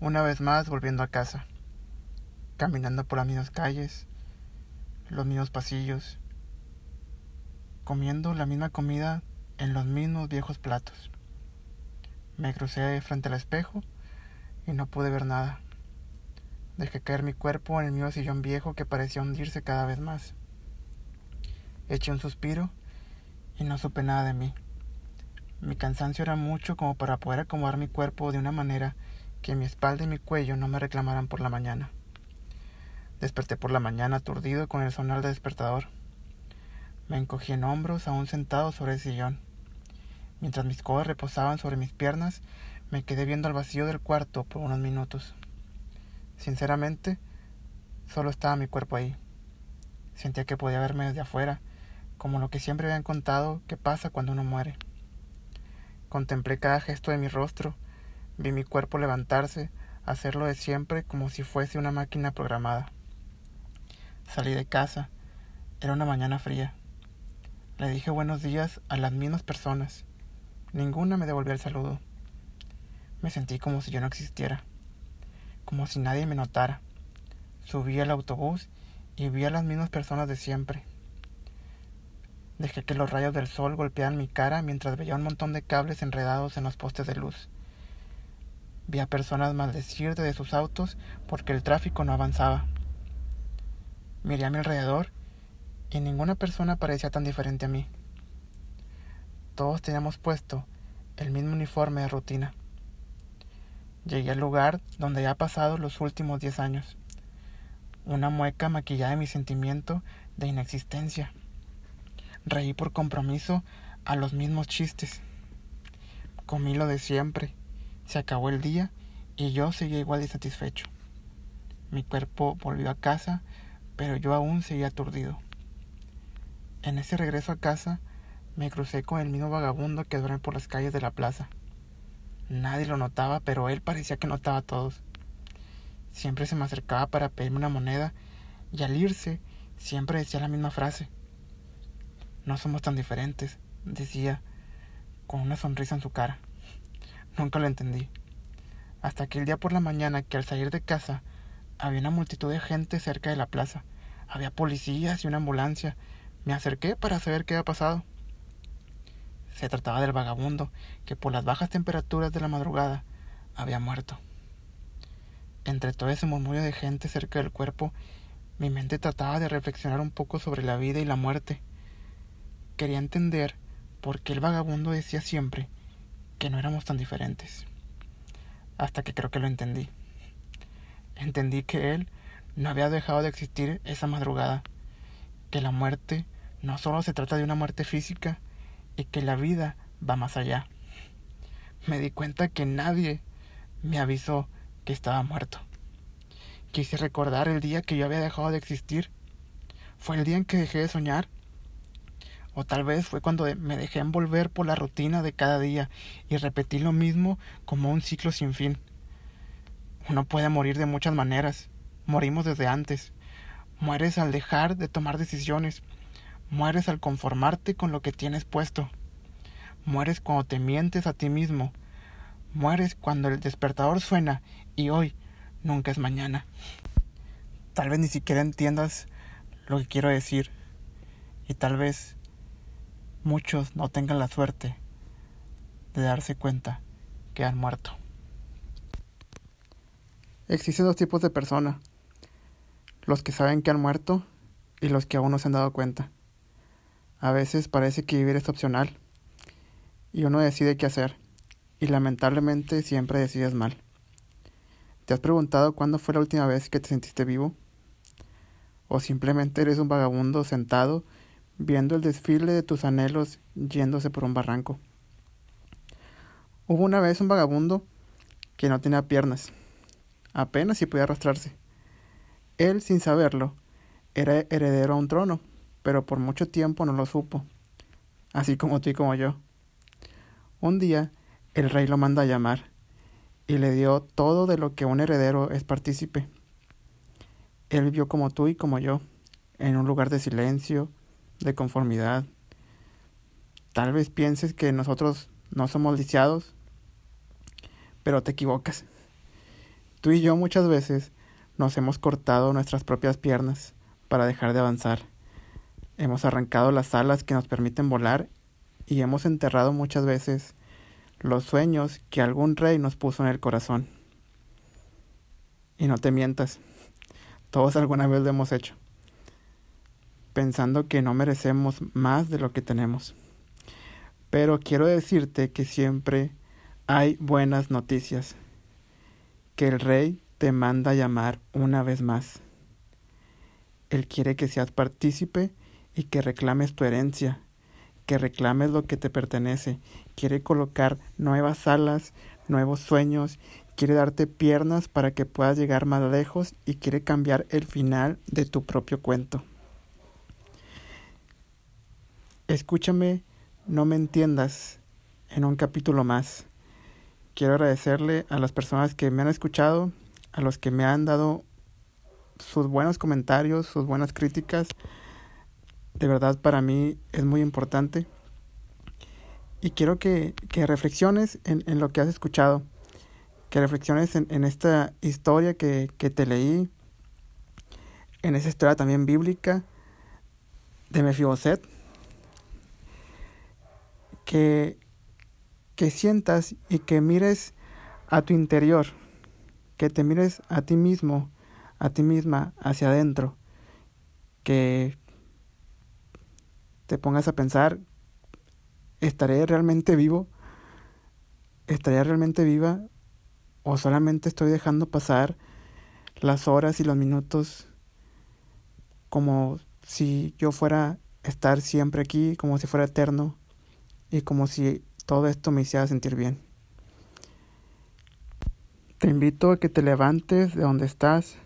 una vez más volviendo a casa, caminando por las mismas calles, los mismos pasillos, comiendo la misma comida en los mismos viejos platos. Me crucé frente al espejo y no pude ver nada. Dejé caer mi cuerpo en el mío sillón viejo que parecía hundirse cada vez más. Eché un suspiro y no supe nada de mí. Mi cansancio era mucho como para poder acomodar mi cuerpo de una manera que mi espalda y mi cuello no me reclamaran por la mañana. Desperté por la mañana aturdido con el sonar de despertador. Me encogí en hombros aún sentado sobre el sillón. Mientras mis codos reposaban sobre mis piernas, me quedé viendo al vacío del cuarto por unos minutos. Sinceramente, solo estaba mi cuerpo ahí. Sentía que podía verme desde afuera, como lo que siempre habían contado que pasa cuando uno muere. Contemplé cada gesto de mi rostro, vi mi cuerpo levantarse, hacerlo de siempre como si fuese una máquina programada. Salí de casa, era una mañana fría. Le dije buenos días a las mismas personas. Ninguna me devolvió el saludo. Me sentí como si yo no existiera, como si nadie me notara. Subí al autobús y vi a las mismas personas de siempre. Dejé que los rayos del sol golpearan mi cara mientras veía un montón de cables enredados en los postes de luz. Vi a personas maldecir desde sus autos porque el tráfico no avanzaba. Miré a mi alrededor y ninguna persona parecía tan diferente a mí. Todos teníamos puesto el mismo uniforme de rutina. Llegué al lugar donde había pasado los últimos diez años. Una mueca maquillada de mi sentimiento de inexistencia. Reí por compromiso a los mismos chistes. Comí lo de siempre. Se acabó el día y yo seguía igual de satisfecho. Mi cuerpo volvió a casa, pero yo aún seguía aturdido. En ese regreso a casa me crucé con el mismo vagabundo que duerme por las calles de la plaza. Nadie lo notaba, pero él parecía que notaba a todos. Siempre se me acercaba para pedirme una moneda y al irse siempre decía la misma frase. No somos tan diferentes, decía, con una sonrisa en su cara. Nunca lo entendí. Hasta aquel día por la mañana que al salir de casa había una multitud de gente cerca de la plaza. Había policías y una ambulancia. Me acerqué para saber qué había pasado. Se trataba del vagabundo que por las bajas temperaturas de la madrugada había muerto. Entre todo ese murmullo de gente cerca del cuerpo, mi mente trataba de reflexionar un poco sobre la vida y la muerte. Quería entender por qué el vagabundo decía siempre que no éramos tan diferentes. Hasta que creo que lo entendí. Entendí que él no había dejado de existir esa madrugada, que la muerte no solo se trata de una muerte física y que la vida va más allá. Me di cuenta que nadie me avisó que estaba muerto. Quise recordar el día que yo había dejado de existir. Fue el día en que dejé de soñar o tal vez fue cuando me dejé envolver por la rutina de cada día y repetí lo mismo como un ciclo sin fin. Uno puede morir de muchas maneras. Morimos desde antes. Mueres al dejar de tomar decisiones. Mueres al conformarte con lo que tienes puesto. Mueres cuando te mientes a ti mismo. Mueres cuando el despertador suena y hoy nunca es mañana. Tal vez ni siquiera entiendas lo que quiero decir. Y tal vez muchos no tengan la suerte de darse cuenta que han muerto. Existen dos tipos de personas, los que saben que han muerto y los que aún no se han dado cuenta. A veces parece que vivir es opcional y uno decide qué hacer y lamentablemente siempre decides mal. ¿Te has preguntado cuándo fue la última vez que te sentiste vivo? ¿O simplemente eres un vagabundo sentado viendo el desfile de tus anhelos yéndose por un barranco. Hubo una vez un vagabundo que no tenía piernas, apenas si podía arrastrarse. Él, sin saberlo, era heredero a un trono, pero por mucho tiempo no lo supo, así como tú y como yo. Un día, el rey lo manda a llamar y le dio todo de lo que un heredero es partícipe. Él vivió como tú y como yo, en un lugar de silencio, de conformidad. Tal vez pienses que nosotros no somos lisiados, pero te equivocas. Tú y yo muchas veces nos hemos cortado nuestras propias piernas para dejar de avanzar. Hemos arrancado las alas que nos permiten volar y hemos enterrado muchas veces los sueños que algún rey nos puso en el corazón. Y no te mientas, todos alguna vez lo hemos hecho, pensando que no merecemos más de lo que tenemos. Pero quiero decirte que siempre hay buenas noticias, que el rey te manda llamar una vez más. Él quiere que seas partícipe y que reclames tu herencia, que reclames lo que te pertenece. Quiere colocar nuevas alas, nuevos sueños, quiere darte piernas para que puedas llegar más lejos y quiere cambiar el final de tu propio cuento. Escúchame, no me entiendas en un capítulo más. Quiero agradecerle a las personas que me han escuchado, a los que me han dado sus buenos comentarios, sus buenas críticas. De verdad para mí es muy importante. Y quiero que, que reflexiones en, en, lo que has escuchado, que reflexiones en, en esta historia que, que, te leí, en esa historia también bíblica de Mefiboset, que, sientas y que mires a tu interior, que te mires a ti mismo a ti misma hacia adentro, que te pongas a pensar, ¿estaré realmente vivo? ¿Estaré realmente viva? ¿O solamente estoy dejando pasar las horas y los minutos como si yo fuera estar siempre aquí, como si fuera eterno y como si todo esto me hiciera sentir bien? Te invito a que te levantes de donde estás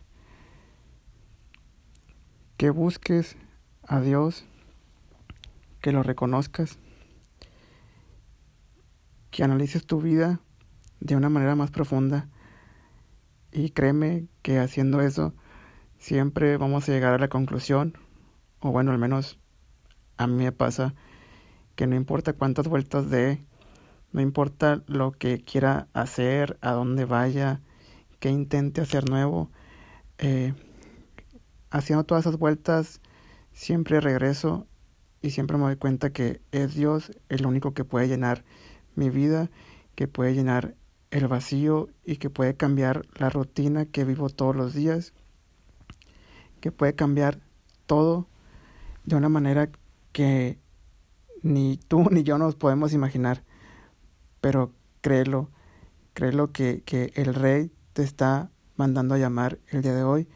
que busques a Dios, que lo reconozcas, que analices tu vida de una manera más profunda y créeme que haciendo eso siempre vamos a llegar a la conclusión, o bueno, al menos a mí me pasa, que no importa cuántas vueltas dé, no importa lo que quiera hacer, a dónde vaya, que intente hacer nuevo, eh, haciendo todas esas vueltas, siempre regreso y siempre me doy cuenta que es Dios el único que puede llenar mi vida, que puede llenar el vacío y que puede cambiar la rutina que vivo todos los días, que puede cambiar todo de una manera que ni tú ni yo nos podemos imaginar. Pero créelo, créelo que, que el rey te está mandando a llamar el día de hoy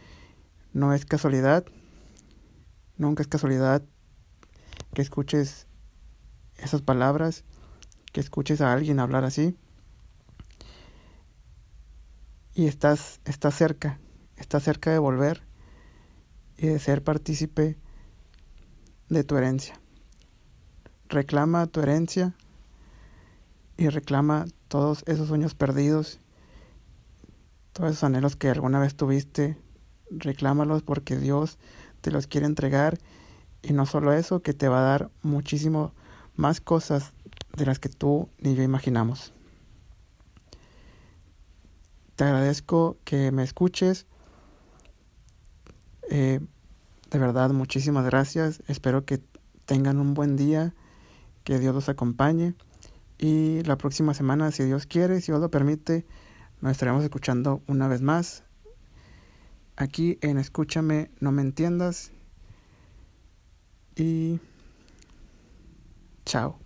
no es casualidad, nunca es casualidad que escuches esas palabras, que escuches a alguien hablar así. Y estás, estás cerca, estás cerca de volver y de ser partícipe de tu herencia. Reclama tu herencia y reclama todos esos sueños perdidos, todos esos anhelos que alguna vez tuviste reclámalos porque Dios te los quiere entregar y no solo eso, que te va a dar muchísimo más cosas de las que tú ni yo imaginamos. Te agradezco que me escuches. Eh, de verdad, muchísimas gracias. Espero que tengan un buen día, que Dios los acompañe. Y la próxima semana, si Dios quiere, si Dios lo permite, nos estaremos escuchando una vez más aquí en Escúchame, no me entiendas. Y chao.